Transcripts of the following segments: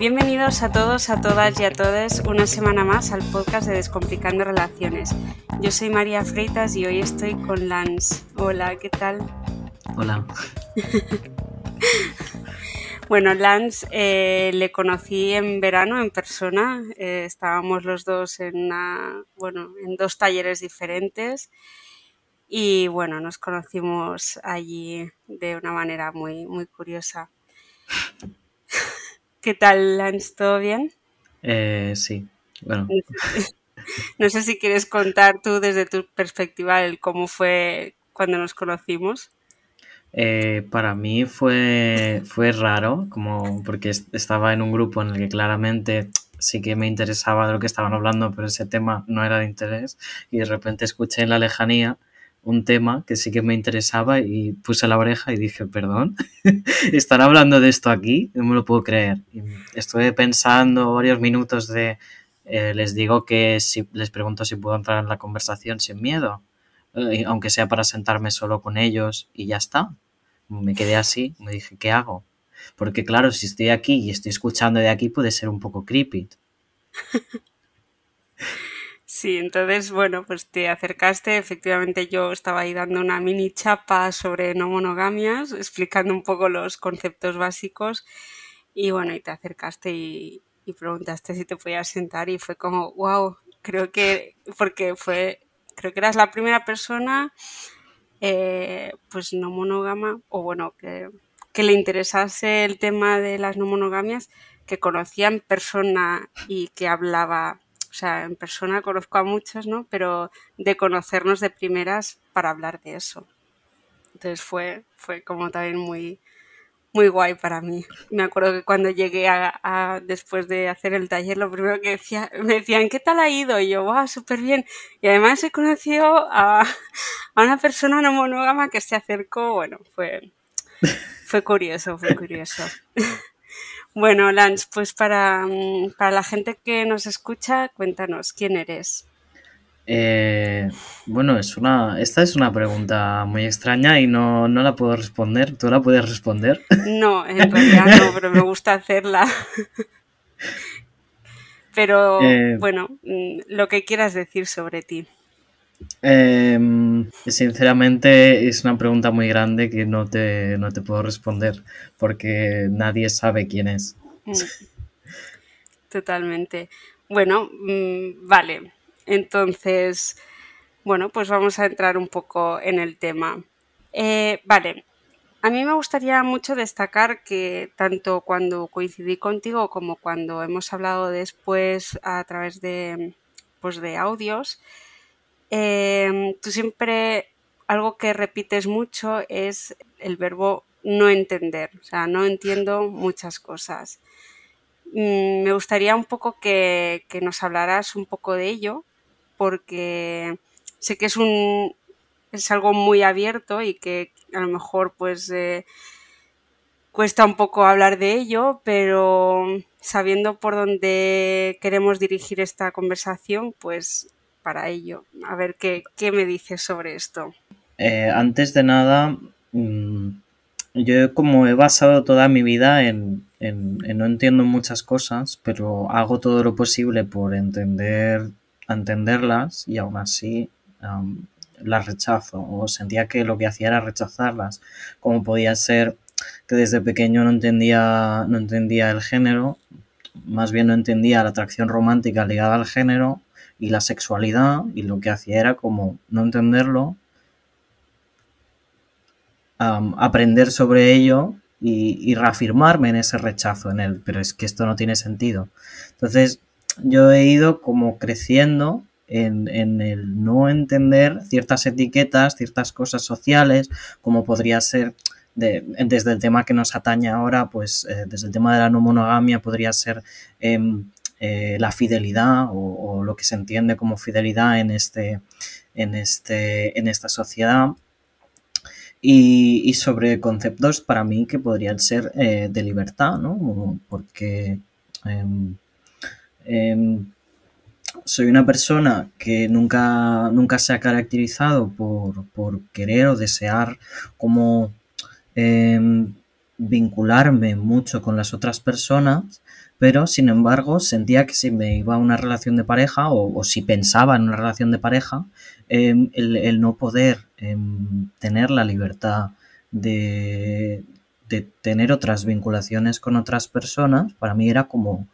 Bienvenidos a todos, a todas y a todos una semana más al podcast de Descomplicando Relaciones. Yo soy María Freitas y hoy estoy con Lance. Hola, ¿qué tal? Hola. bueno, Lance eh, le conocí en verano en persona. Eh, estábamos los dos en, bueno, en dos talleres diferentes y bueno, nos conocimos allí de una manera muy, muy curiosa. ¿Qué tal, Lance? ¿Todo bien? Eh, sí, bueno. No sé si quieres contar tú desde tu perspectiva el cómo fue cuando nos conocimos. Eh, para mí fue, fue raro, como porque estaba en un grupo en el que claramente sí que me interesaba de lo que estaban hablando, pero ese tema no era de interés y de repente escuché en la lejanía un tema que sí que me interesaba y puse la oreja y dije, perdón, ¿están hablando de esto aquí? No me lo puedo creer. estuve pensando varios minutos de, eh, les digo que si les pregunto si puedo entrar en la conversación sin miedo, eh, aunque sea para sentarme solo con ellos y ya está. Me quedé así, me dije, ¿qué hago? Porque claro, si estoy aquí y estoy escuchando de aquí puede ser un poco creepy. Sí, entonces, bueno, pues te acercaste. Efectivamente, yo estaba ahí dando una mini chapa sobre no monogamias, explicando un poco los conceptos básicos. Y bueno, y te acercaste y, preguntaste si te podías sentar. Y fue como, wow, creo que, porque fue, creo que eras la primera persona, eh, pues no monógama, o bueno, que, que le interesase el tema de las no monogamias, que conocía en persona y que hablaba o sea, en persona conozco a muchos, ¿no? Pero de conocernos de primeras para hablar de eso. Entonces fue, fue como también muy, muy guay para mí. Me acuerdo que cuando llegué a, después de hacer el taller, lo primero que decía, me decían, ¿qué tal ha ido? Y yo, wow, súper bien. Y además he conocido a, a, una persona no monógama que se acercó, bueno, fue, fue curioso, fue curioso. Bueno, Lance, pues para, mm, para, la gente que nos escucha, cuéntanos, ¿quién eres? Eh, bueno, es una, esta es una pregunta muy extraña y no, no, la puedo responder. ¿Tú la puedes responder? No, en realidad no, pero me gusta hacerla. Pero eh, bueno, mm, lo que quieras decir sobre ti. Em, sinceramente es una pregunta muy grande que no te, no te puedo responder porque nadie sabe quién es. Mm. Totalmente. Bueno, mm, vale. Entonces, bueno, pues vamos a entrar un poco en el tema. Eh, vale. A mí me gustaría mucho destacar que tanto cuando coincidí contigo como cuando hemos hablado después a través de, pues, de audios, Em, tú siempre, algo que repites mucho es el verbo no entender, o sea, no entiendo muchas cosas. Mm, me gustaría un poco que, nos hablaras un poco de ello, porque sé que es un es algo muy abierto y que a lo mejor pues eh, cuesta un poco hablar de ello, pero sabiendo por dónde queremos dirigir esta conversación, pues para ello. A ver qué, me dices sobre esto. Eh, antes de nada, mm, yo como he basado toda mi vida en, no entiendo muchas cosas, pero hago todo lo posible por entender entenderlas y aún así las rechazo o sentía que lo que hacía era rechazarlas como podía ser que desde pequeño no entendía no entendía el género más bien no entendía la atracción romántica ligada al género y la sexualidad y lo que hacía era como no entenderlo, aprender sobre ello y, reafirmarme en ese rechazo en él, pero es que esto no tiene sentido. Entonces yo he ido como creciendo en, el no entender ciertas etiquetas, ciertas cosas sociales, como podría ser desde el tema que nos atañe ahora, pues eh, desde el tema de la no monogamia podría ser em, eh, la fidelidad o, lo que se entiende como fidelidad en, este, en, este, en esta sociedad. Y, sobre conceptos para mí que podrían ser eh, de libertad, ¿no? Porque em, em, soy una persona que nunca, nunca se ha caracterizado por, querer o desear como em, vincularme mucho con las otras personas, pero sin embargo sentía que si me iba a una relación de pareja o, si pensaba en una relación de pareja, em, el, no poder em, tener la libertad de, de tener otras vinculaciones con otras personas, para mí era como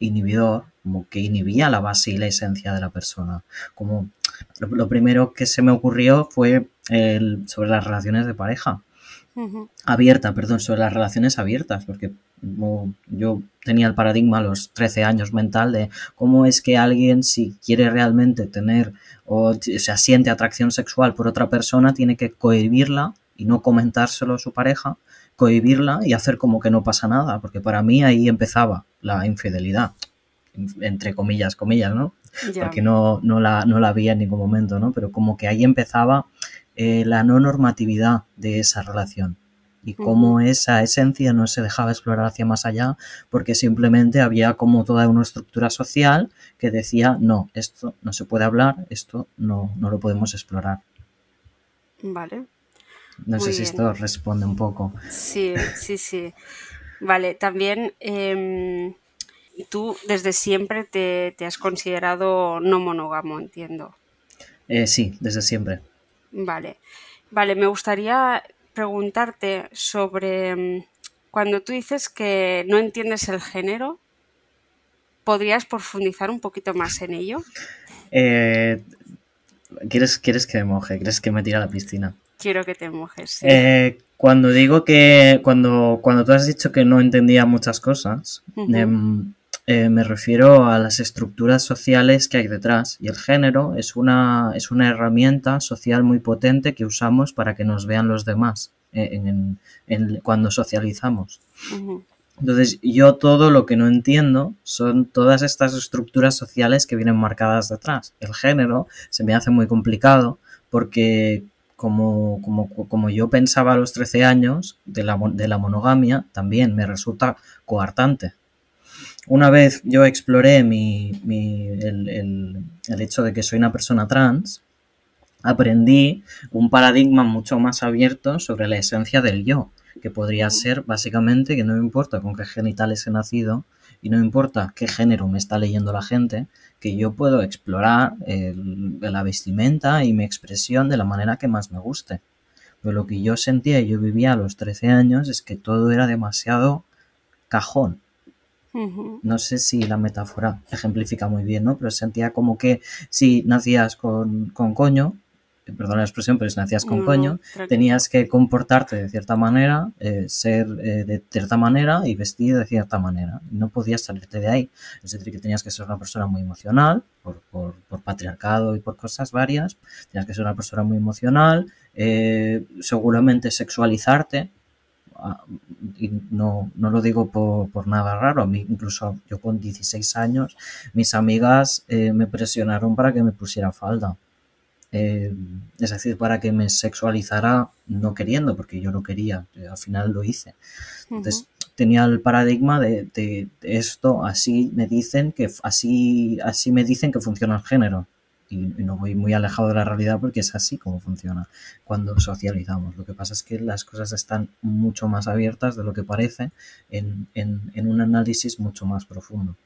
inhibidor, como que inhibía la base y la esencia de la persona. Como lo, primero que se me ocurrió fue el, sobre las relaciones de pareja. Abierta, perdón, sobre las relaciones abiertas, porque yo tenía el paradigma a los 13 años mental de cómo es que alguien si quiere realmente tener o se siente atracción sexual por otra persona tiene que cohibirla y no comentárselo a su pareja, cohibirla y hacer como que no pasa nada, porque para mí ahí empezaba la infidelidad, entre comillas, comillas, ¿no? Porque no, no, la, no la vi en ningún momento, ¿no? Pero como que ahí empezaba eh, la no normatividad de esa relación y cómo esa esencia no se dejaba explorar hacia más allá porque simplemente había como toda una estructura social que decía no, esto no se puede hablar, esto no, no lo podemos explorar. Vale. No sé si esto responde un poco. Sí, sí, sí. Vale, también em, tú desde siempre te, has considerado no monógamo, entiendo. Eh, sí, desde siempre. Vale, vale, me gustaría preguntarte sobre em, cuando tú dices que no entiendes el género, ¿podrías profundizar un poquito más en ello? Eh, ¿quieres, ¿Quieres que me moje? ¿Quieres que me tire a la piscina? Quiero que te mojes. Eh, cuando digo que, cuando, cuando tú has dicho que no entendía muchas cosas, eh, me refiero a las estructuras sociales que hay detrás y el género es una, es una herramienta social muy potente que usamos para que nos vean los demás eh, cuando socializamos. Entonces, yo todo lo que no entiendo son todas estas estructuras sociales que vienen marcadas detrás. El género se me hace muy complicado porque como, como, como, yo pensaba a los 13 años de la, de la monogamia, también me resulta coartante. Una vez yo exploré mi, mi, el, el, el, hecho de que soy una persona trans, aprendí un paradigma mucho más abierto sobre la esencia del yo, que podría ser básicamente que no me importa con qué genitales he nacido y no importa qué género me está leyendo la gente, que yo puedo explorar la vestimenta y mi expresión de la manera que más me guste. Pero lo que yo sentía y yo vivía a los 13 años es que todo era demasiado cajón. No sé si la metáfora ejemplifica muy bien, ¿no? Pero sentía como que si nacías con, con coño, perdón la expresión, pero si nacías con coño, tenías que comportarte de cierta manera, eh, ser eh, de cierta manera y vestir de cierta manera. No podías salirte de ahí. Es decir, que tenías que ser una persona muy emocional, por, por, patriarcado y por cosas varias. Tenías que ser una persona muy emocional, eh, seguramente sexualizarte. Y no, no lo digo por, por, nada raro, a mí incluso yo con 16 años, mis amigas me presionaron para que me pusiera falda eh, es decir, para que me sexualizara no queriendo, porque yo no quería, eh, al final lo hice. Entonces tenía el paradigma de, esto, así me dicen que así, así me dicen que funciona el género. Y, no voy muy alejado de la realidad porque es así como funciona cuando socializamos. Lo que pasa es que las cosas están mucho más abiertas de lo que parece en, un análisis mucho más profundo.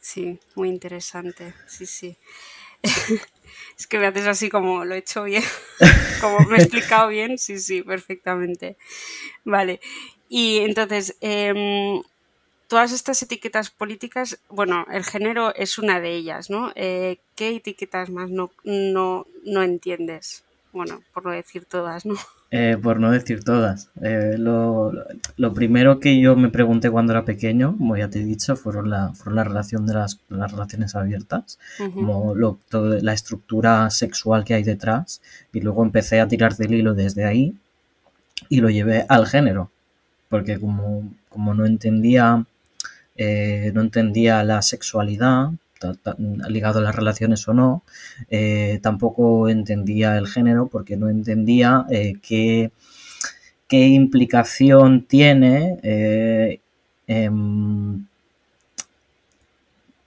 Sí, muy interesante. Sí, sí. es que me haces así como lo he hecho bien, como me he explicado bien, sí, sí, perfectamente. Vale. Y entonces, em, todas estas etiquetas políticas, bueno, el género es una de ellas, ¿no? Eh, ¿Qué etiquetas más no, no, no entiendes? Bueno, por no decir todas, ¿no? Eh, por no decir todas. Eh, lo, primero que yo me pregunté cuando era pequeño, como ya te he dicho, fueron la, la relación de las, relaciones abiertas, como la estructura sexual que hay detrás, y luego empecé a tirar del hilo desde ahí y lo llevé al género, porque como, como no entendía, eh, no entendía la sexualidad, ligado a las relaciones o no. Eh, tampoco entendía el género porque no entendía eh, qué, qué, implicación tiene eh, em,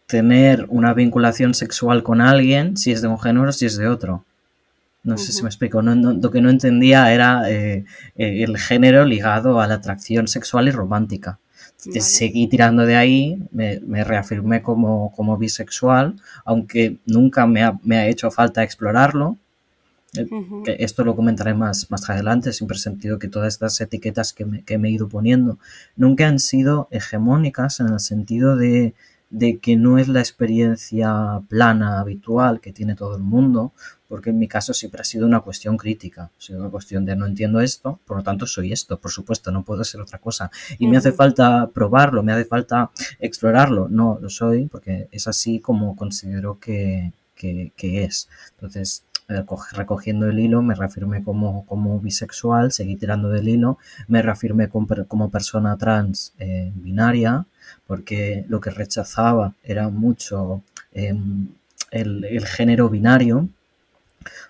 tener una vinculación sexual con alguien si es de un género o si es de otro. No sé si me explico. lo que no entendía era el género ligado a la atracción sexual y romántica. Seguí tirando de ahí, me, reafirmé como, como, bisexual, aunque nunca me ha, me ha hecho falta explorarlo. Esto lo comentaré más, más adelante, siempre he sentido que todas estas etiquetas que me, que me he ido poniendo nunca han sido hegemónicas en el sentido de, de que no es la experiencia plana habitual que tiene todo el mundo, porque en mi caso siempre ha sido una cuestión crítica, ha sido una cuestión de no entiendo esto, por lo tanto soy esto, por supuesto, no puedo ser otra cosa. Y me hace falta probarlo, me hace falta explorarlo, no lo soy, porque es así como considero que, que, es. Entonces, eh, recogiendo el hilo, me reafirmé como, como bisexual, seguí tirando del hilo, me reafirmé como, como persona trans eh, binaria, porque lo que rechazaba era mucho em, el, género binario,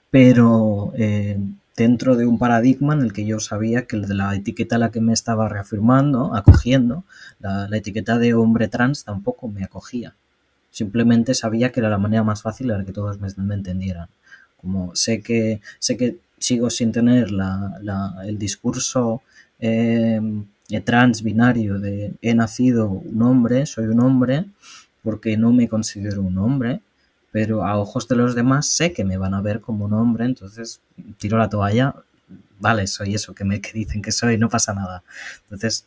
pero eh, dentro de un paradigma en el que yo sabía que la etiqueta a la que me estaba reafirmando, acogiendo, la, etiqueta de hombre trans tampoco me acogía. Simplemente sabía que era la manera más fácil de que todos me, entendieran. Como sé que, sé que sigo sin tener el discurso em, trans binario de he nacido un hombre, soy un hombre, porque no me considero un hombre, pero a ojos de los demás sé que me van a ver como un hombre, entonces tiro la toalla, vale, soy eso que me que dicen que soy, no pasa nada. Entonces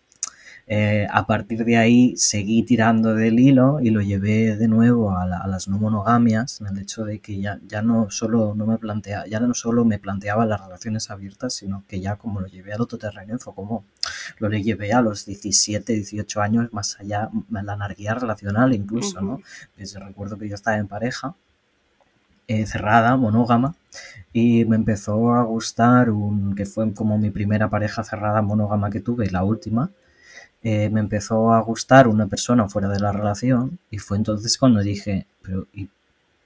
eh, a partir de ahí seguí tirando del hilo y lo llevé de nuevo a, las no monogamias, en el hecho de que ya, ya no solo no me plantea, ya no solo me planteaba las relaciones abiertas, sino que ya como lo llevé al otro terreno fue como lo le llevé a los 17, 18 años, más allá, la anarquía relacional incluso, ¿no? Pues recuerdo que yo estaba en pareja, eh, cerrada, monógama, y me empezó a gustar un que fue como mi primera pareja cerrada monógama que tuve, la última, eh, me empezó a gustar una persona fuera de la relación y fue entonces cuando dije, pero,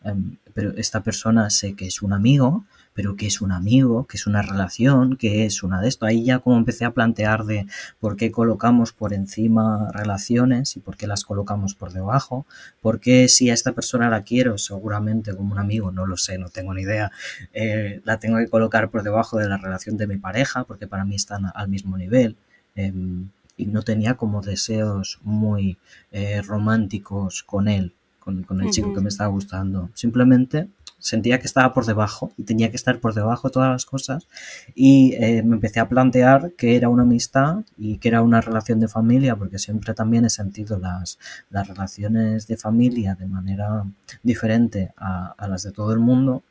em, pero esta persona sé que es un amigo, pero que es un amigo, que es una relación, que es una de esto. Ahí ya como empecé a plantear de por qué colocamos por encima relaciones y por qué las colocamos por debajo, por qué si a esta persona la quiero seguramente como un amigo, no lo sé, no tengo ni idea, eh, la tengo que colocar por debajo de la relación de mi pareja porque para mí están al mismo nivel. Em, y no tenía como deseos muy eh, románticos con él, con, el chico que me estaba gustando. Simplemente sentía que estaba por debajo y tenía que estar por debajo de todas las cosas y eh, me empecé a plantear que era una amistad y que era una relación de familia porque siempre también he sentido las, las relaciones de familia de manera diferente a, las de todo el mundo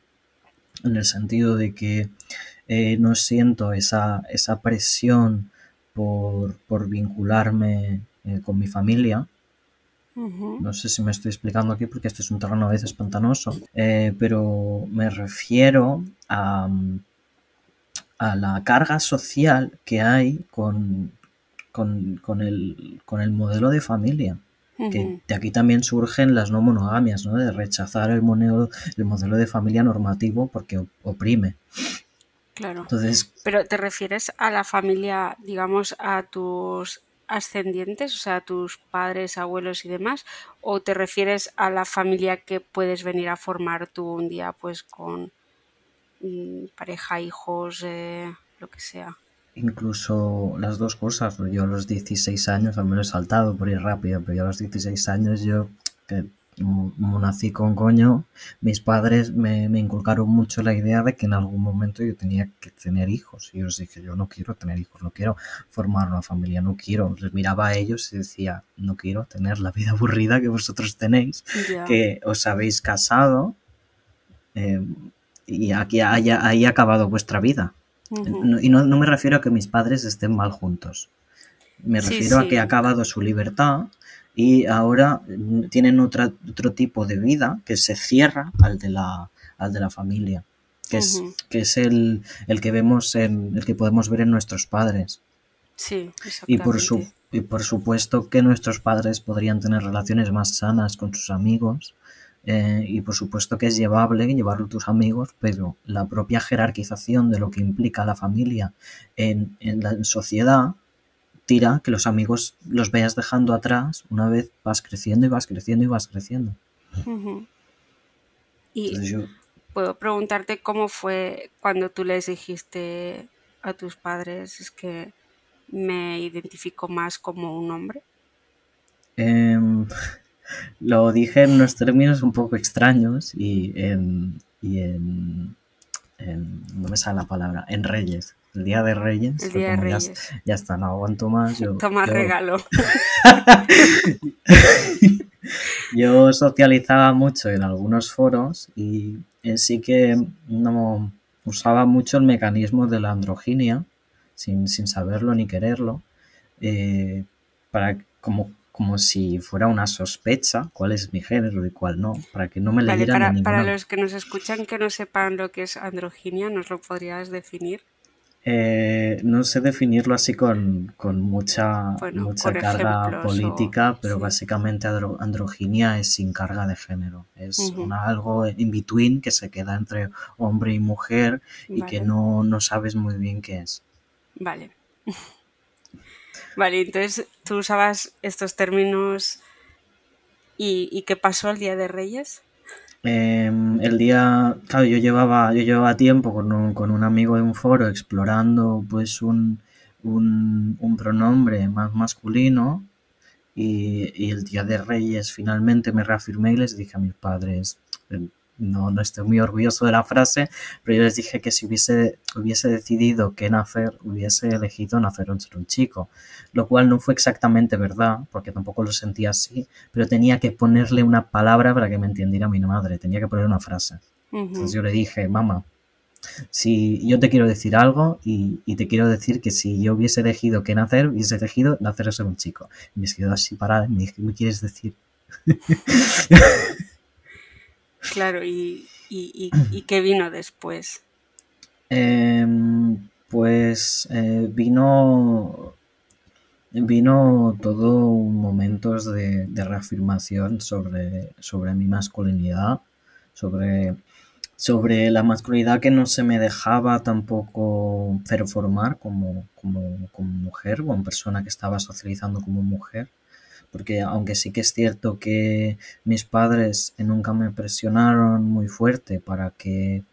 en el sentido de que eh, no siento esa, esa presión por, vincularme eh, con mi familia. No sé si me estoy explicando aquí porque este es un terreno a veces pantanoso, eh, pero me refiero a, a, la carga social que hay con, con, el, modelo de familia. Que de aquí también surgen las no monogamias, ¿no? de rechazar el modelo, el modelo de familia normativo porque oprime. Claro. Entonces, Pero te refieres a la familia, digamos, a tus ascendientes, o sea, a tus padres, abuelos y demás, o te refieres a la familia que puedes venir a formar tú un día, pues con mm, pareja, hijos, eh, lo que sea. Incluso las dos cosas. Yo a los 16 años, al menos he saltado por ir rápido, pero yo a los 16 años yo que nací con coño, mis padres me, inculcaron mucho la idea de que en algún momento yo tenía que tener hijos. Y yo les dije, yo no quiero tener hijos, no quiero formar una familia, no quiero. Les miraba a ellos y decía, no quiero tener la vida aburrida que vosotros tenéis, que os habéis casado eh, y aquí haya, ahí ha acabado vuestra vida. y no, me refiero a que mis padres estén mal juntos. Me refiero a que ha acabado su libertad y ahora mm, tienen otra, otro tipo de vida que se cierra al de la, al de la familia, que es, que es el, el, que vemos en, el que podemos ver en nuestros padres. Sí, y por, su, y por supuesto que nuestros padres podrían tener relaciones más sanas con sus amigos. Eh, y por supuesto que es llevable llevarlo a tus amigos, pero la propia jerarquización de lo que implica la familia en, en la sociedad tira que los amigos los veas dejando atrás una vez vas creciendo y vas creciendo y vas creciendo. Y puedo preguntarte cómo fue cuando tú les dijiste a tus padres es que me identifico más como un hombre. Em, lo dije en unos términos un poco extraños y en, y en, no me sale la palabra, en Reyes. El día de Reyes. El día de Reyes. Ya, está, no aguanto más. Yo, Toma regalo. yo socializaba mucho en algunos foros y sí que no usaba mucho el mecanismo de la androginia, sin, saberlo ni quererlo, eh, para como, como si fuera una sospecha cuál es mi género y cuál no, para que no me vale, leyeran para, para los que nos escuchan que no sepan lo que es androginia, ¿nos lo podrías definir? Eh, no sé definirlo así con, mucha, mucha carga política, pero básicamente androginia es sin carga de género. Es algo in between que se queda entre hombre y mujer y que no, no sabes muy bien qué es. Vale. vale, entonces tú usabas estos términos y, y ¿qué pasó el Día de Reyes? Em, el día, claro, yo llevaba, yo llevaba tiempo con un, con un amigo de un foro explorando pues un, un, pronombre más masculino y, y, el día de Reyes finalmente me reafirmé y les dije a mis padres, no, no estoy muy orgulloso de la frase, pero yo les dije que si hubiese, hubiese decidido que nacer, hubiese elegido nacer un ser un chico, lo cual no fue exactamente verdad, porque tampoco lo sentía así, pero tenía que ponerle una palabra para que me entendiera mi madre, tenía que poner una frase. Entonces yo le dije, mamá, si yo te quiero decir algo y, te quiero decir que si yo hubiese elegido que nacer, hubiese elegido nacer ser un chico. Y me quedó así parada y me dije, ¿qué me quieres decir? Claro, ¿y, qué vino después? Em, pues eh, vino vino todo momentos de, de reafirmación sobre, sobre mi masculinidad, sobre, sobre la masculinidad que no se me dejaba tampoco performar como, como, como mujer, como persona que estaba socializando como mujer porque aunque sí que es cierto que mis padres nunca me presionaron muy fuerte para que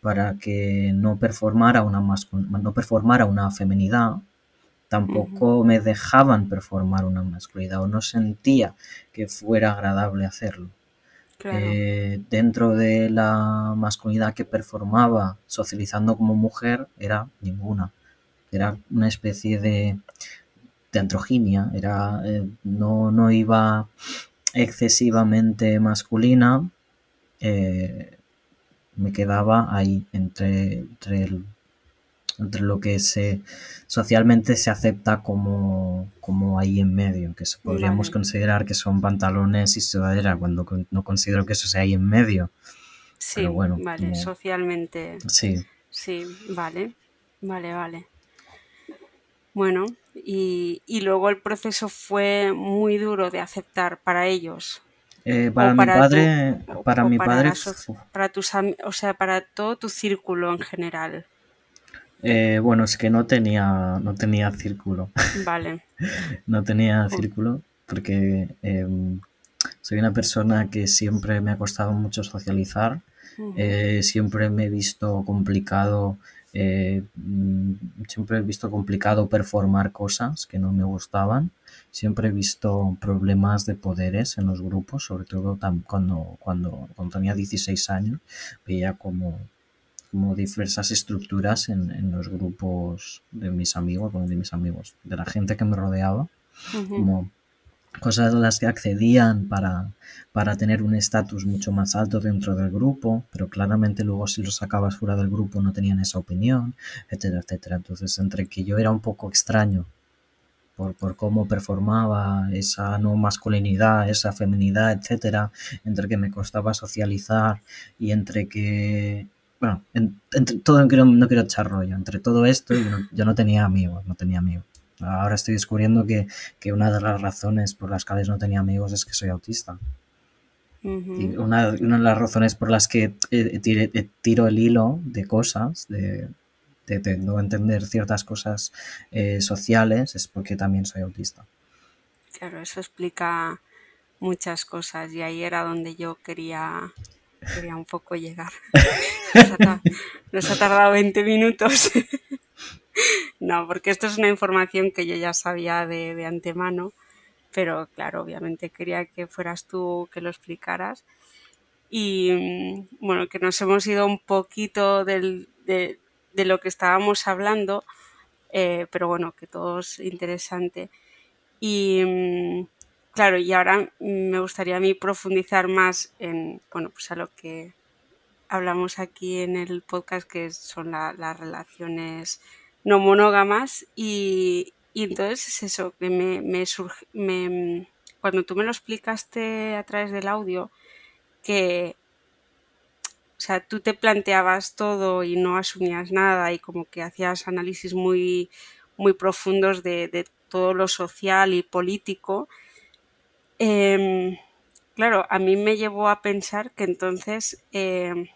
para que no performara una no performara una feminidad tampoco me dejaban performar una masculinidad o no sentía que fuera agradable hacerlo. Eh, dentro de la masculinidad que performaba socializando como mujer era ninguna. Era una especie de de androginia, era, eh, no, no, iba excesivamente masculina, eh, me quedaba ahí entre, entre, entre, lo que se socialmente se acepta como, como ahí en medio, que podríamos considerar que son pantalones y sudadera, cuando no considero que eso sea ahí en medio. Sí, bueno, vale, socialmente. Sí. Sí, vale, vale, vale. Bueno, y, luego el proceso fue muy duro de aceptar para ellos. Eh, para, mi padre, para mi padre, para tus, o sea, para todo tu círculo en general. Eh, bueno, es que no tenía, no tenía círculo. Vale. no tenía círculo porque em, soy una persona que siempre me ha costado mucho socializar. Eh, siempre me he visto complicado eh, mm, siempre he visto complicado performar cosas que no me gustaban. Siempre he visto problemas de poderes en los grupos, sobre todo cuando, cuando, cuando tenía 16 años. Veía como, como diversas estructuras en, en, los grupos de mis amigos, de mis amigos, de la gente que me rodeaba. Como cosas a las que accedían para, para tener un estatus mucho más alto dentro del grupo, pero claramente luego si los sacabas fuera del grupo no tenían esa opinión, etcétera, etcétera. Entonces, entre que yo era un poco extraño por, por cómo performaba esa no masculinidad, esa feminidad, etcétera, entre que me costaba socializar y entre que bueno, entre todo no quiero, no quiero echar rollo, entre todo esto yo yo no tenía amigos, no tenía amigos. Ahora estoy descubriendo que, una de las razones por las cuales no tenía amigos es que soy autista. y una, de las razones por las que eh, eh, tiro el hilo de cosas, de, no entender ciertas cosas eh, sociales, es porque también soy autista. Claro, eso explica muchas cosas y ahí era donde yo quería quería un poco llegar. Nos ha, tardado 20 minutos. No, porque esto es una información que yo ya sabía de, de antemano, pero claro, obviamente quería que fueras tú que lo explicaras. Y mm, bueno, que nos hemos ido un poquito del, de, lo que estábamos hablando, eh, pero bueno, que todo es interesante. Y mm, claro, y ahora me gustaría a mí profundizar más en, bueno, pues a lo que hablamos aquí en el podcast, que son las relaciones no monógamas. Y, y, entonces es eso, que me, me, surge, me cuando tú me lo explicaste a través del audio, que o sea, tú te planteabas todo y no asumías nada y como que hacías análisis muy, muy profundos de, todo lo social y político. Em, claro, a mí me llevó a pensar que entonces em,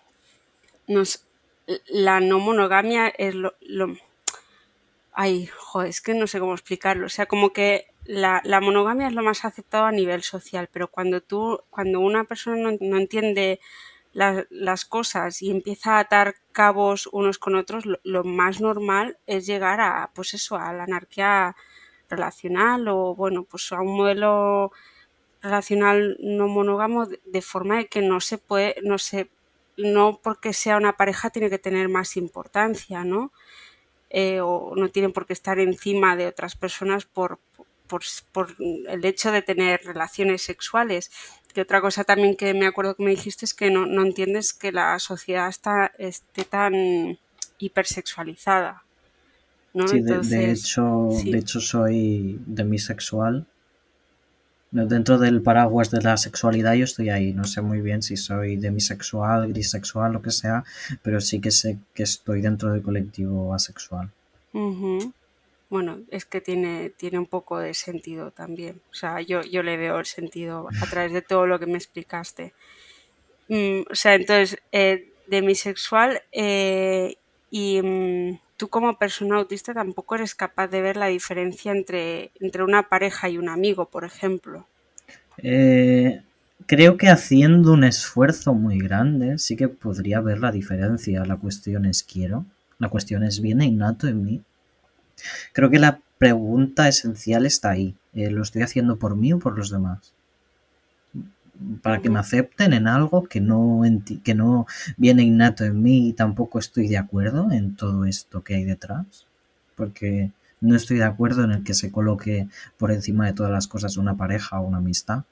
la no monogamia es lo, Ay, joder, es que no sé cómo explicarlo. O sea, como que la, monogamia es lo más aceptado a nivel social, pero cuando tú, cuando una persona no entiende las cosas y empieza a atar cabos unos con otros, lo, más normal es llegar a, pues eso, a la anarquía relacional o, bueno, pues a un modelo relacional no monógamo de, forma de que no se puede, no se, no porque sea una pareja tiene que tener más importancia, ¿no? Eh, o no tienen por qué estar encima de otras personas por, por, por el hecho de tener relaciones sexuales que otra cosa también que me acuerdo que me dijiste es que no, entiendes que la sociedad está, esté tan hipersexualizada. ¿no? Sí, de, hecho, de hecho soy demisexual. Dentro del paraguas de la sexualidad yo estoy ahí. No sé muy bien si soy demisexual, grisexual, lo que sea, pero sí que sé que estoy dentro del colectivo asexual bueno, es que tiene, tiene un poco de sentido también. O sea, yo, yo le veo el sentido a través de todo lo que me explicaste. Mm, o sea, entonces, eh, demisexual eh, y mm, tú como persona autista tampoco eres capaz de ver la diferencia entre, entre una pareja y un amigo, por ejemplo. Eh, creo que haciendo un esfuerzo muy grande sí que podría ver la diferencia. La cuestión es quiero. La cuestión es viene innato en mí Creo que la pregunta esencial está ahí. Eh, ¿Lo estoy haciendo por mí o por los demás? Para que me acepten en algo que no, que no viene innato en mí y tampoco estoy de acuerdo en todo esto que hay detrás. Porque no estoy de acuerdo en el que se coloque por encima de todas las cosas una pareja o una amistad.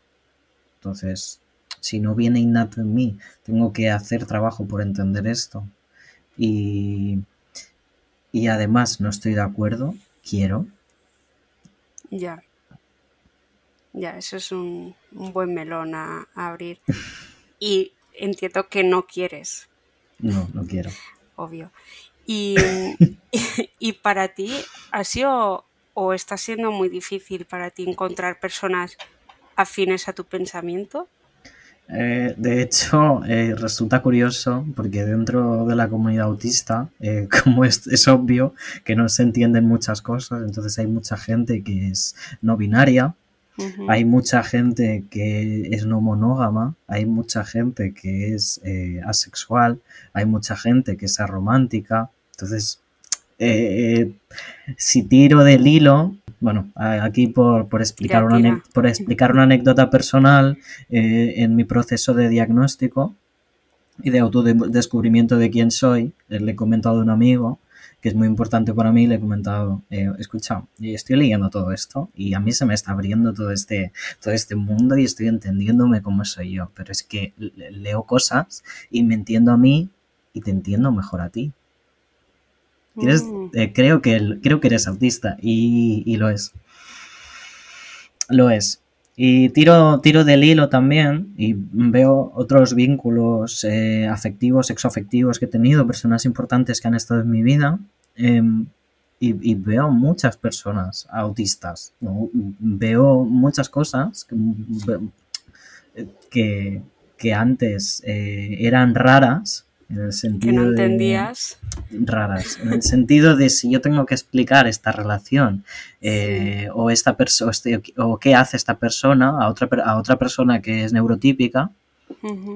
Entonces, si no viene innato en mí, tengo que hacer trabajo por entender esto. Y y además no estoy de acuerdo, quiero. Ya. Ya, eso es un, buen melón a, abrir. Y entiendo que no quieres. No, no quiero. Obvio. Y, y para ti, ¿ha sido o está siendo muy difícil para ti encontrar personas afines a tu pensamiento? Eh, de hecho, eh, resulta curioso porque dentro de la comunidad autista, eh, como es, es, obvio que no se entienden muchas cosas, entonces hay mucha gente que es no binaria, hay mucha gente que es no monógama, hay mucha gente que es asexual, hay mucha gente que es aromántica, entonces si tiro del hilo, bueno, aquí por, explicar, una, por explicar una anécdota personal, eh, en mi proceso de diagnóstico y de autodescubrimiento de quién soy, eh, le he comentado a un amigo que es muy importante para mí, le he comentado, eh, escucha, estoy leyendo todo esto y a mí se me está abriendo todo este, todo este mundo y estoy entendiéndome cómo soy yo, pero es que leo cosas y me entiendo a mí y te entiendo mejor a ti. Mm. Eh, creo, que, creo que eres autista y, lo es. Lo es. Y tiro, tiro del hilo también y veo otros vínculos eh, afectivos, sexoafectivos que he tenido, personas importantes que han estado en mi vida. Em, y, veo muchas personas autistas. Veo muchas cosas que, que, antes eh, eran raras en el sentido que no entendías. raras. En el sentido de si yo tengo que explicar esta relación eh, o esta persona o qué hace esta persona a otra, a otra persona que es neurotípica,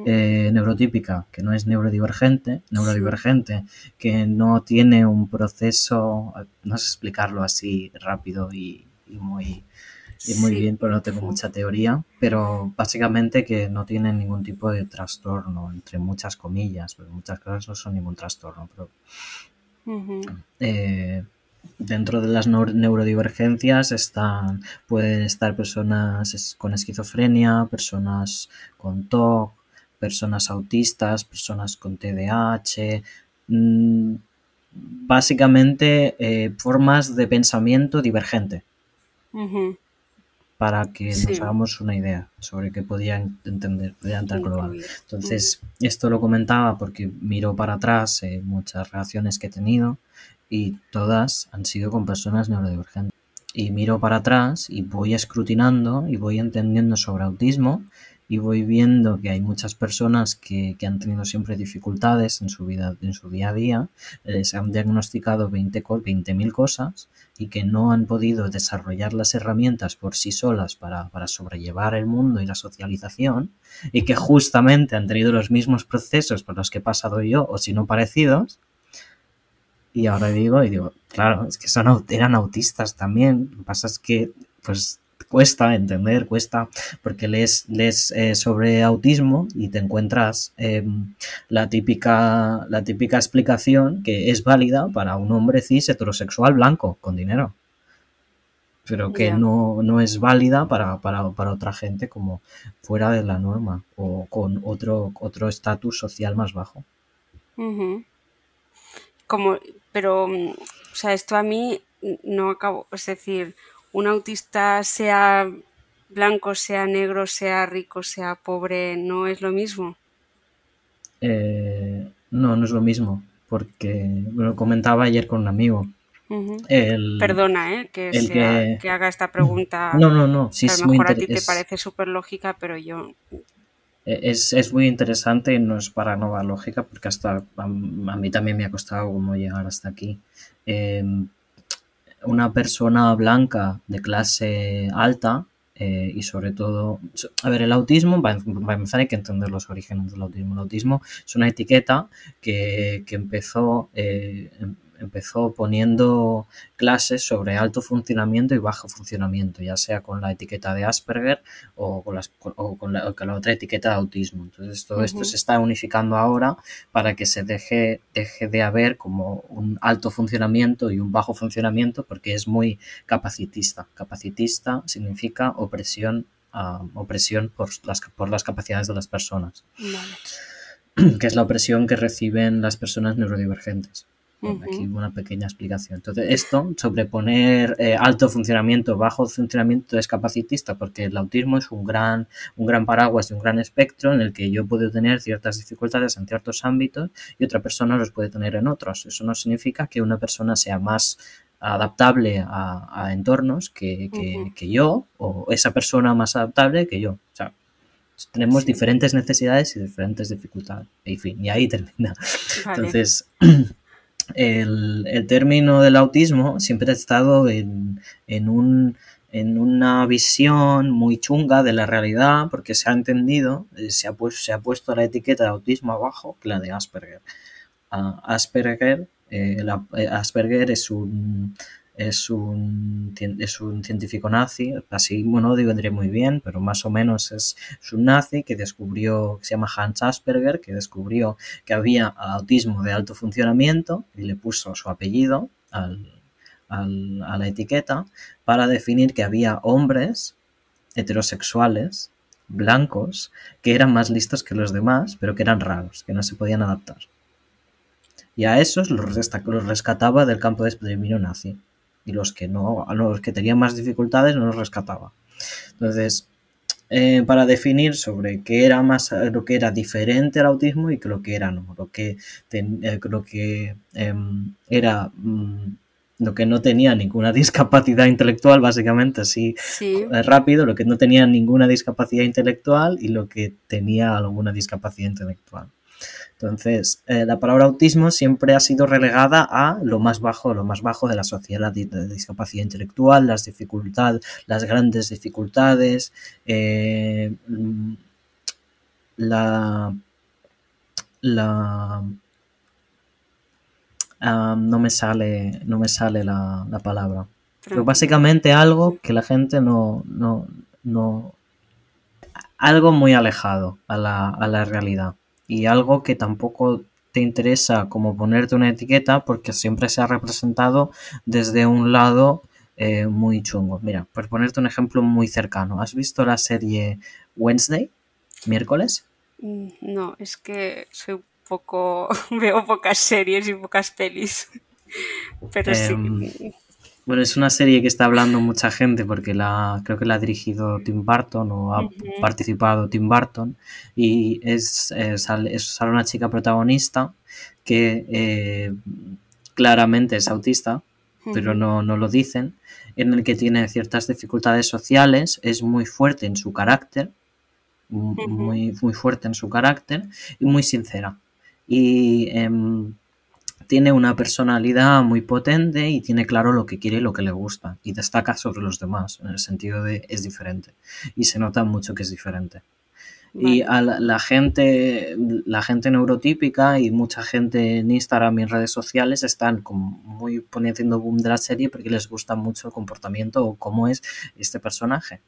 eh, neurotípica que no es neurodivergente, neurodivergente que no tiene un proceso, no sé explicarlo así rápido y, muy, muy bien, pero no tengo mucha teoría, pero básicamente que no tiene ningún tipo de trastorno, entre muchas comillas, pero muchas cosas no son ningún trastorno, pero dentro de las neurodivergencias están, pueden estar personas con esquizofrenia, personas con TOC, personas autistas, personas con TDAH, mm, básicamente eh, formas de pensamiento divergente. Para que nos hagamos una idea sobre qué podían entender, podían entrar global. Entonces, esto lo comentaba porque miro para atrás eh, muchas relaciones que he tenido y todas han sido con personas neurodivergentes. Y miro para atrás y voy escrutinando y voy entendiendo sobre autismo y voy viendo que hay muchas personas que, han tenido siempre dificultades en su vida, en su día a día, les han diagnosticado 20.000 20 cosas y que no han podido desarrollar las herramientas por sí solas para, para sobrellevar el mundo y la socialización y que justamente han tenido los mismos procesos por los que he pasado yo o si no parecidos y ahora digo, y digo, claro, es que son, eran autistas también. Lo que pasa es que, pues, cuesta entender, cuesta, porque lees, lees eh, sobre autismo y te encuentras em, la, típica, la típica explicación que es válida para un hombre cis heterosexual blanco con dinero. Pero que no, no, es válida para, para, para, otra gente como fuera de la norma o con otro otro estatus social más bajo. Como pero, mm, o sea, esto a mí no acabo, es decir, un autista sea blanco, sea negro, sea rico, sea pobre, ¿no es lo mismo? Eh, no, no es lo mismo, porque lo comentaba ayer con un amigo. Perdona, ¿eh? que, haga esta pregunta. No, no, no. Sí, a lo mejor a ti te parece súper lógica, pero yo es, muy interesante y no es para nada lógica porque hasta a, mí también me ha costado como llegar hasta aquí. Em, una persona blanca de clase alta eh, y sobre todo, a ver, el autismo, va a empezar hay que entender los orígenes del autismo. El autismo es una etiqueta que, empezó, eh, empezó poniendo clases sobre alto funcionamiento y bajo funcionamiento, ya sea con la etiqueta de Asperger o con, las, con, la, otra etiqueta de autismo. Entonces todo esto se está unificando ahora para que se deje, deje de haber como un alto funcionamiento y un bajo funcionamiento porque es muy capacitista. Capacitista significa opresión, ah, opresión por las, por las capacidades de las personas. que es la opresión que reciben las personas neurodivergentes. Aquí una pequeña explicación. Entonces, esto, sobreponer eh, alto funcionamiento, bajo funcionamiento es capacitista, porque el autismo es un gran, un gran paraguas y un gran espectro en el que yo puedo tener ciertas dificultades en ciertos ámbitos y otra persona los puede tener en otros. Eso no significa que una persona sea más adaptable a, entornos que, yo o esa persona más adaptable que yo. O sea, tenemos diferentes necesidades y diferentes dificultades. En fin, y ahí termina. Entonces, el, término del autismo siempre ha estado en, un, en una visión muy chunga de la realidad porque se ha entendido, eh, se ha, pues, se ha puesto la etiqueta de autismo abajo que la de Asperger. Asperger, eh, eh, Asperger es un, es un, es un científico nazi, así, bueno, digo, vendría muy bien, pero más o menos es, un nazi que descubrió, que se llama Hans Asperger, que descubrió que había autismo de alto funcionamiento y le puso su apellido al, al, a la etiqueta para definir que había hombres heterosexuales blancos que eran más listos que los demás, pero que eran raros, que no se podían adaptar. Y a esos los, rescataba del campo de exterminio nazi y los que no, a los que tenían más dificultades no los rescataba. Entonces, eh, para definir sobre qué era más lo que era diferente al autismo y lo que era no, lo que, eh, lo que em, era mm, lo que no tenía ninguna discapacidad intelectual, básicamente así eh, rápido, lo que no tenía ninguna discapacidad intelectual y lo que tenía alguna discapacidad intelectual. Entonces, eh, la palabra autismo siempre ha sido relegada a lo más bajo, lo más bajo de la sociedad, la discapacidad intelectual, las dificultades, las grandes dificultades, eh, la la no me sale no me sale la, la palabra. Pero básicamente algo que la gente no, no, no algo muy alejado a la, a la realidad y algo que tampoco te interesa como ponerte una etiqueta porque siempre se ha representado desde un lado eh, muy chungo. Mira, por ponerte un ejemplo muy cercano, ¿has visto la serie Wednesday? ¿Miércoles? Mm, no, es que soy poco, veo pocas series y pocas pelis. Pero sí. Bueno, es una serie que está hablando mucha gente porque la creo que la ha dirigido Tim Burton o ha participado Tim Burton y es, sale, una chica protagonista que eh, claramente es autista, pero no, no, lo dicen, en el que tiene ciertas dificultades sociales, es muy fuerte en su carácter, muy, muy fuerte en su carácter y muy sincera. Y em, tiene una personalidad muy potente y tiene claro lo que quiere y lo que le gusta y destaca sobre los demás en el sentido de es diferente y se nota mucho que es diferente. Y a la, gente, la gente neurotípica y mucha gente en Instagram y en redes sociales están como muy poniendo boom de la serie porque les gusta mucho el comportamiento o cómo es este personaje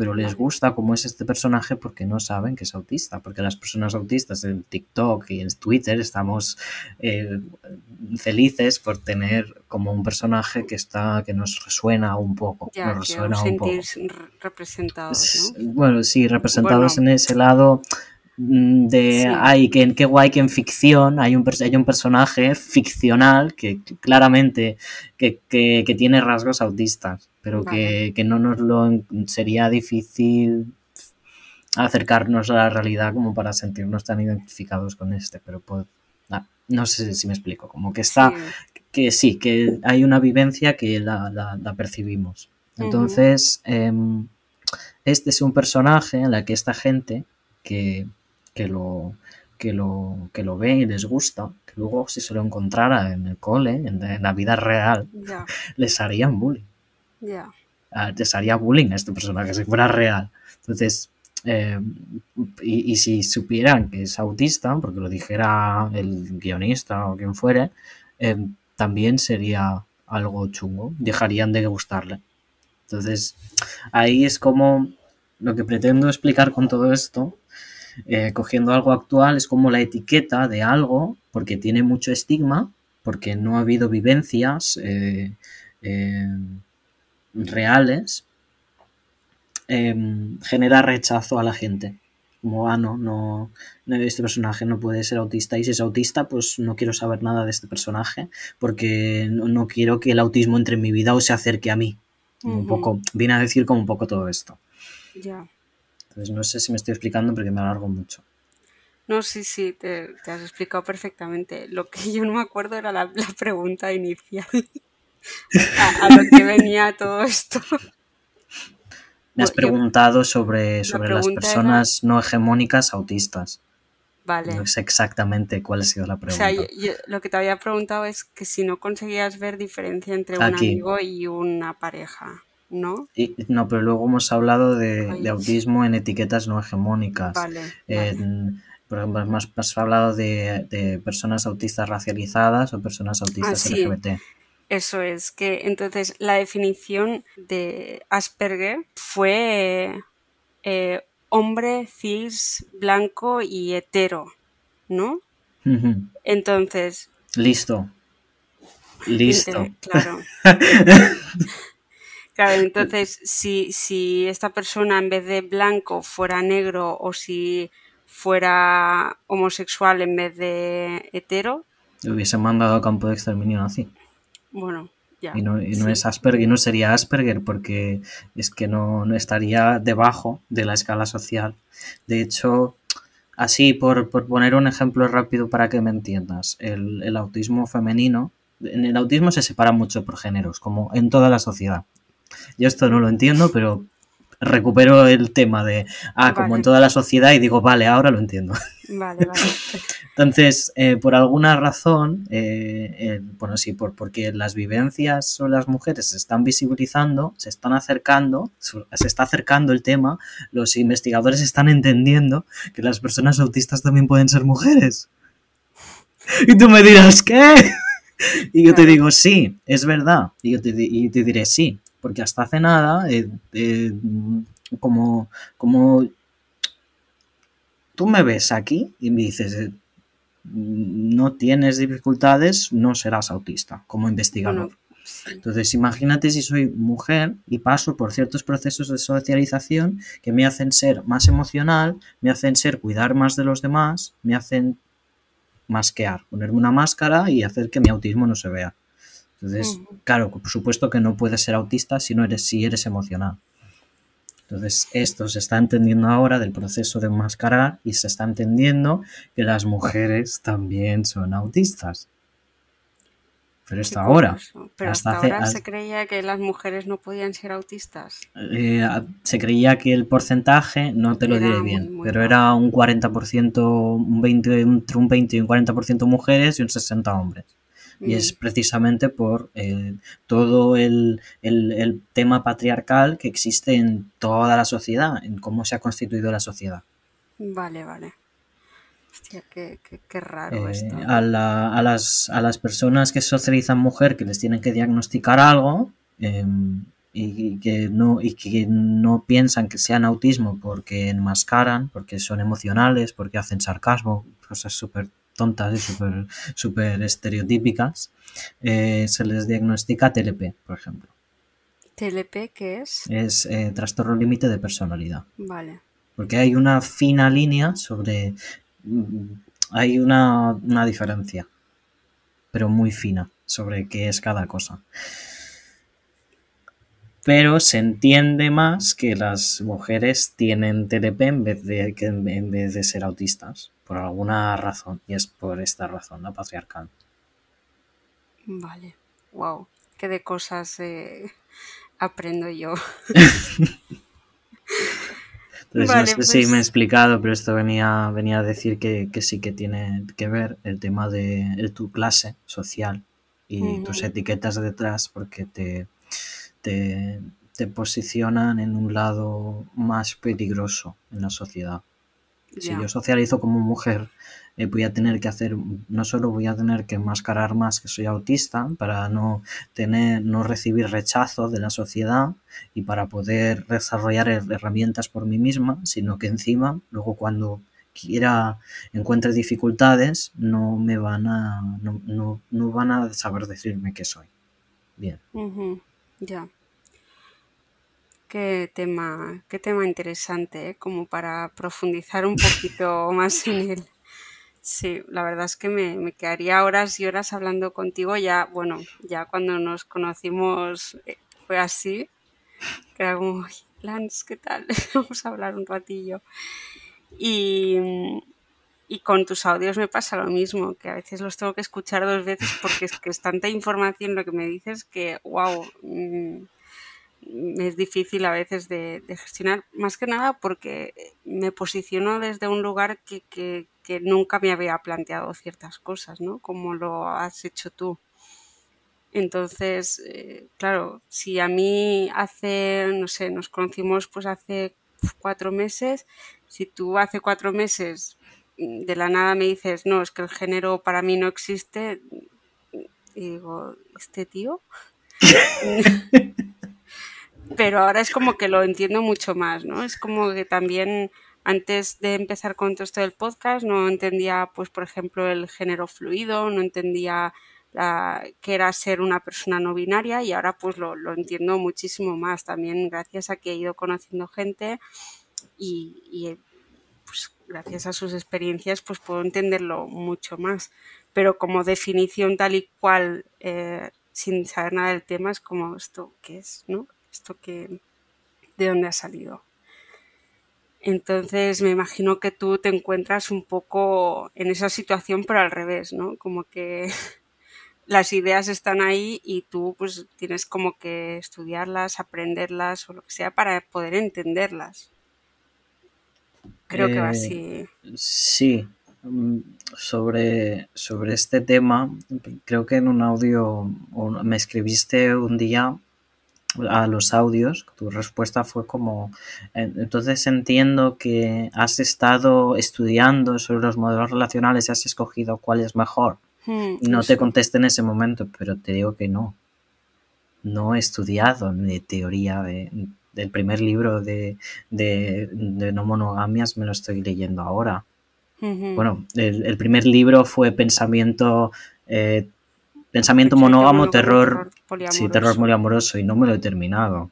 pero les gusta cómo es este personaje porque no saben que es autista, porque las personas autistas en TikTok y en Twitter estamos eh, felices por tener como un personaje que está que nos resuena un poco, nos resuena un poco. representados, Bueno, sí, representados en ese lado Mm, de ay, que, qué guay que en ficción hay un, hay un personaje ficcional que claramente que, tiene rasgos autistas, pero que, no nos lo sería difícil acercarnos a la realidad como para sentirnos tan identificados con este, pero pues, no sé si me explico, como que está, que sí, que hay una vivencia que la, percibimos. Entonces, em, este es un personaje en la que esta gente que que lo, que lo, que lo ve y les gusta, que luego si se lo encontrara en el cole, en, la vida real, les harían bullying. Ah, les haría bullying a este personaje si fuera real. Entonces, eh, y, si supieran que es autista, porque lo dijera el guionista o quien fuere, eh, también sería algo chungo, dejarían de gustarle. Entonces, ahí es como lo que pretendo explicar con todo esto eh, cogiendo algo actual, es como la etiqueta de algo, porque tiene mucho estigma, porque no ha habido vivencias eh, reales, em, genera rechazo a la gente. Como, ah, no, no, este personaje no puede ser autista y si es autista, pues no quiero saber nada de este personaje porque no, quiero que el autismo entre en mi vida o se acerque a mí. Un poco, viene a decir como un poco todo esto. Ya. Entonces no sé si me estoy explicando porque me alargo mucho. No, sí, sí, te, has explicado perfectamente. Lo que yo no me acuerdo era la, pregunta inicial. A, lo que venía todo esto. Me has preguntado sobre, sobre las personas no hegemónicas autistas. Vale. No sé exactamente cuál ha sido la pregunta. O sea, lo que te había preguntado es que si no conseguías ver diferencia entre un amigo y una pareja. ¿no? no, pero luego hemos hablado de, autismo en etiquetas no hegemónicas. Por ejemplo, has hablado de, personas autistas racializadas o personas autistas ah, LGBT. Eso es, que entonces la definición de Asperger fue eh, hombre cis, blanco y hetero, ¿no? Entonces. Listo. Listo. Claro. Claro, entonces si, si esta persona en vez de blanco fuera negro o si fuera homosexual en vez de hetero. Le hubiesen mandado a campo de exterminio así. Bueno, ya. Y no, es Asperger, y no sería Asperger porque es que no, estaría debajo de la escala social. De hecho, así por, poner un ejemplo rápido para que me entiendas, el, el autismo femenino, en el autismo se separa mucho por géneros, como en toda la sociedad. Yo esto no lo entiendo, pero recupero el tema de, ah, como en toda la sociedad y digo, vale, ahora lo entiendo. Vale, vale. Entonces, eh, por alguna razón, eh, eh, bueno, sí, por, porque las vivencias sobre las mujeres se están visibilizando, se están acercando, se está acercando el tema, los investigadores están entendiendo que las personas autistas también pueden ser mujeres. Y tú me dirás, ¿qué? Y yo te digo, sí, es verdad. Y yo te, y te diré, sí, porque hasta hace nada, como, como tú me ves aquí y me dices, eh, no tienes dificultades, no serás autista como investigador. Entonces, imagínate si soy mujer y paso por ciertos procesos de socialización que me hacen ser más emocional, me hacen ser cuidar más de los demás, me hacen masquear, ponerme una máscara y hacer que mi autismo no se vea. Entonces, claro, por supuesto que no puedes ser autista si no eres, si eres emocional. Entonces, esto se está entendiendo ahora del proceso de enmascarar y se está entendiendo que las mujeres también son autistas. Pero hasta ahora. Pero hasta, ahora se creía que las mujeres no podían ser autistas. Eh, se creía que el porcentaje, no te lo diré bien, pero era un 40%, un 20, entre un 20 y un 40% mujeres y un 60 hombres. Y es precisamente por eh, todo el, tema patriarcal que existe en toda la sociedad, en cómo se ha constituido la sociedad. Vale, vale. Hostia, qué, raro eh, esto. A, las, a las personas que socializan mujer que les tienen que diagnosticar algo em, y, que no, y que no piensan que sean autismo porque enmascaran, porque son emocionales, porque hacen sarcasmo, cosas súper tontas y súper super estereotípicas, eh, se les diagnostica TLP, por ejemplo. ¿TLP qué es? Es eh, trastorno límite de personalidad. Vale. Porque hay una fina línea sobre... Mm, hay una, una diferencia, pero muy fina, sobre qué es cada cosa pero se entiende más que las mujeres tienen TLP en vez de, en vez de ser autistas, por alguna razón, y es por esta razón, la patriarcal. Vale, wow, qué de cosas eh, aprendo yo. Entonces, no sé si me he pues explicado, pero esto venía, venía a decir que, sí que tiene que ver el tema de tu clase social y tus etiquetas detrás, porque te, te, posicionan en un lado más peligroso en la sociedad. Si yo socializo como mujer, eh, voy a tener que hacer, no solo voy a tener que enmascarar más que soy autista para no tener, no recibir rechazo de la sociedad y para poder desarrollar herramientas por mí misma, sino que encima, luego cuando quiera encuentre dificultades, no me van a, no, van a saber decirme qué soy. Bien. Ya. Qué tema, qué tema interesante, ¿eh? como para profundizar un poquito más en él. Sí, la verdad es que me, quedaría horas y horas hablando contigo. Ya, bueno, ya cuando nos conocimos eh, fue así. Que era como, Lance, ¿qué tal? Vamos a hablar un ratillo. Y, y con tus audios me pasa lo mismo, que a veces los tengo que escuchar dos veces porque es que es tanta información lo que me dices que, wow, es difícil a veces de, gestionar, más que nada porque me posiciono desde un lugar que, nunca me había planteado ciertas cosas, ¿no? Como lo has hecho tú. Entonces, eh, claro, si a mí hace, no sé, nos conocimos pues hace cuatro meses, si tú hace cuatro meses de la nada me dices, no, es que el género para mí no existe, y digo, ¿este tío? pero ahora es como que lo entiendo mucho más, ¿no? Es como que también antes de empezar con todo esto del podcast no entendía, pues, por ejemplo, el género fluido, no entendía la, qué era ser una persona no binaria y ahora pues lo, entiendo muchísimo más también gracias a que he ido conociendo gente y, pues, gracias a sus experiencias pues puedo entenderlo mucho más. Pero como definición tal y cual, eh, sin saber nada del tema, es como esto que es, ¿no? Esto que, de dónde ha salido. Entonces me imagino que tú te encuentras un poco en esa situación, pero al revés, ¿no? Como que las ideas están ahí y tú pues tienes como que estudiarlas, aprenderlas o lo que sea para poder entenderlas. Creo que va Eh, así. sí, mm, sobre, sobre este tema, creo que en un audio me escribiste un día a los audios, tu respuesta fue como, "En- entonces entiendo que has estado estudiando sobre los modelos relacionales y has escogido cuál es mejor. Mm, Y no te eso. contesté en ese momento, pero te digo que no. No he estudiado de teoría de, del primer libro de, de, de no monogamias, me lo estoy leyendo ahora. Bueno, el, el primer libro fue Pensamiento, eh, Pensamiento monógamo, terror, terror sí, poliamoroso. terror poliamoroso y no me lo he terminado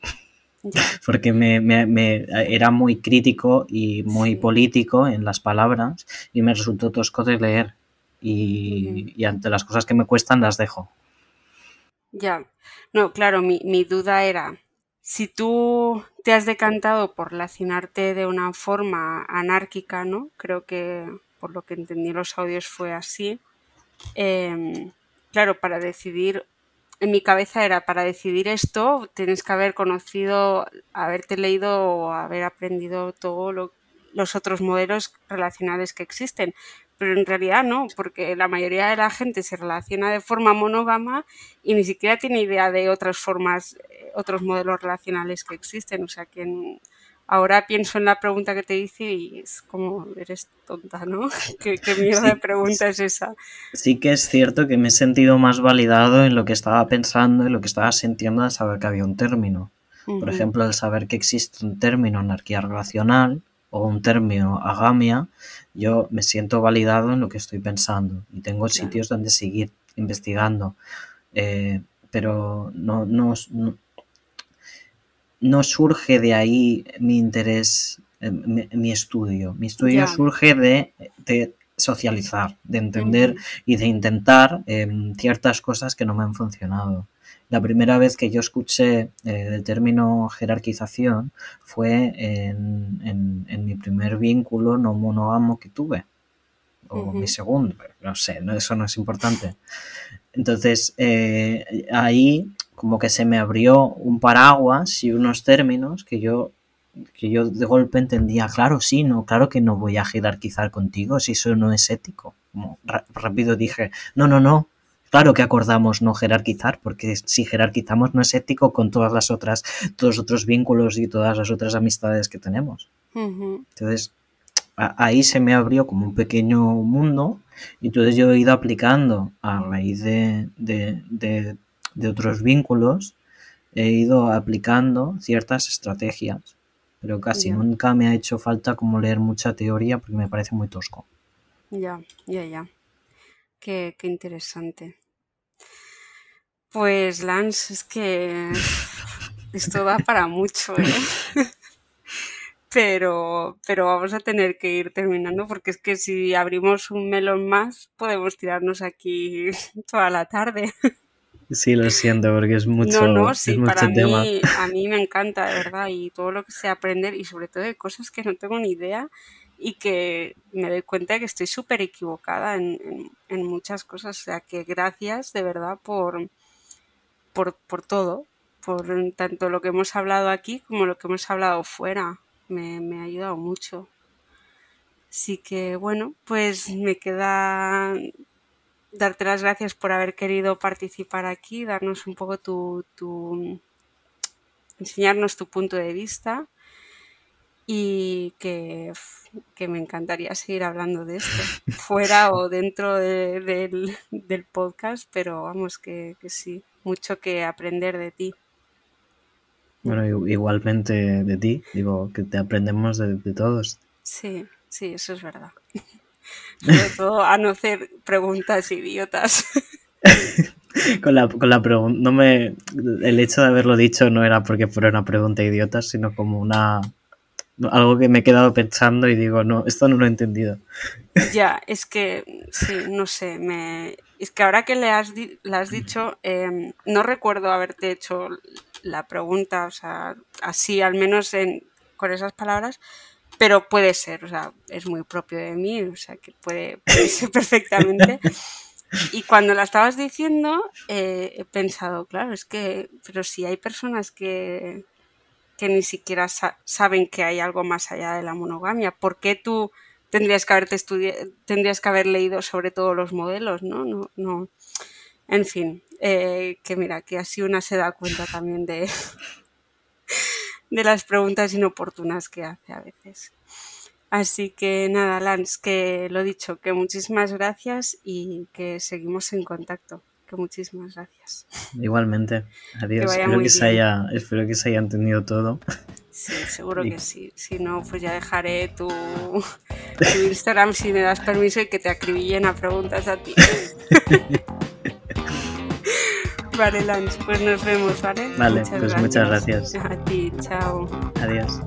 Ya. porque me, me- me- era muy crítico y muy Sí. político en las palabras y me resultó tosco de leer y, y ante las cosas que me cuestan las dejo. Ya. No, claro, mi, mi duda era, si tú te has decantado por relacionarte de una forma anárquica, ¿no? Creo que por lo que entendí en los audios fue así. em, claro, para decidir, en mi cabeza era, para decidir esto, tienes que haber conocido, haberte leído o haber aprendido todos los otros modelos relacionales que existen. Pero en realidad no, porque la mayoría de la gente se relaciona de forma monógama y ni siquiera tiene idea de otras formas, eh, otros modelos relacionales que existen. O sea que en- ahora pienso en la pregunta que te hice y es como, eres tonta, ¿no? ¿Qué, qué mierda de Sí, pregunta es esa? sí que es cierto que me he sentido más validado en lo que estaba pensando y lo que estaba sintiendo al saber que había un término. Por ejemplo, el saber que existe un término anarquía relacional o un término agamia, yo me siento validado en lo que estoy pensando y tengo Claro. sitios donde seguir investigando. Eh, pero no, no, no, no surge de ahí mi interés, eh, mi, mi estudio. Mi estudio surge de, de socializar, de entender y de intentar em, ciertas cosas que no me han funcionado. La primera vez que yo escuché eh, el término jerarquización fue en, en- en mi primer vínculo no monógamo que tuve, o mi segundo, no sé, no, eso no es importante. Entonces, eh, ahí como que se me abrió un paraguas y unos términos que yo, que yo de golpe entendía, claro, sí, no, claro que no voy a jerarquizar contigo si eso no es ético. Como rápido dije, no, no, no, claro que acordamos no jerarquizar, porque si jerarquizamos no es ético con todas las otras, todos los otros vínculos y todas las otras amistades que tenemos. Entonces, ahí se me abrió como un pequeño mundo y entonces yo he ido aplicando a raíz de, de- de- de otros vínculos, he ido aplicando ciertas estrategias, pero casi Ya, nunca me ha hecho falta como leer mucha teoría porque me parece muy tosco. ya, ya, ya. Qué, qué interesante. Pues Lance, es que esto da para mucho, ¿eh? Pero, pero vamos a tener que ir terminando porque es que si abrimos un melón más podemos tirarnos aquí toda la tarde. Sí, lo siento porque es No, mucho, no, es sí, mucho para tema. mí, a mí me encanta, de verdad, y todo lo que sé aprender y sobre todo de cosas que no tengo ni idea y que me doy cuenta de que estoy súper equivocada en, en- en muchas cosas. O sea, que gracias de verdad por, por, por todo, por tanto lo que hemos hablado aquí como lo que hemos hablado fuera. Me, me ha ayudado mucho. Así que bueno, pues me queda darte las gracias por haber querido participar aquí, darnos un poco tu, tu enseñarnos tu punto de vista y que, que me encantaría seguir hablando de esto, fuera o dentro de- del, del podcast, pero vamos que, que sí, mucho que aprender de ti. Bueno, igualmente de ti, digo que te aprendemos de, de todos. Sí, sí, eso es verdad. Sobre todo a no hacer preguntas idiotas. Con la, con la pregunta, no me, el hecho de haberlo dicho no era porque fuera una pregunta idiota, sino como una, algo que me he quedado pensando y digo, no, esto no lo he entendido. Ya, es que, sí, no sé, me... Es que ahora que le has, di- le has dicho, em, no recuerdo haberte hecho la pregunta, o sea, así, al menos en, con esas palabras, pero puede ser, o sea, es muy propio de mí, o sea, que puede, puede ser perfectamente. Y cuando la estabas diciendo, eh, he pensado, claro, es que, pero si hay personas que, que ni siquiera saben que hay algo más allá de la monogamia, ¿por qué tú tendrías que haberte tendrías que haber leído sobre todos los modelos, ¿no? No, no. En fin, eh, que mira, que así una se da cuenta también de, de las preguntas inoportunas que hace a veces. Así que nada, Lance, que lo dicho, que muchísimas gracias y que seguimos en contacto. Que muchísimas gracias. Igualmente. Adiós. Espero que, se haya, espero que se haya entendido todo. Sí, seguro que sí. Si no, pues ya dejaré tu, tu Instagram si me das permiso y que te acribillen a preguntas a ti. vale, Lance, pues nos vemos, ¿vale? Vale, pues muchas gracias. A ti, chao. Adiós.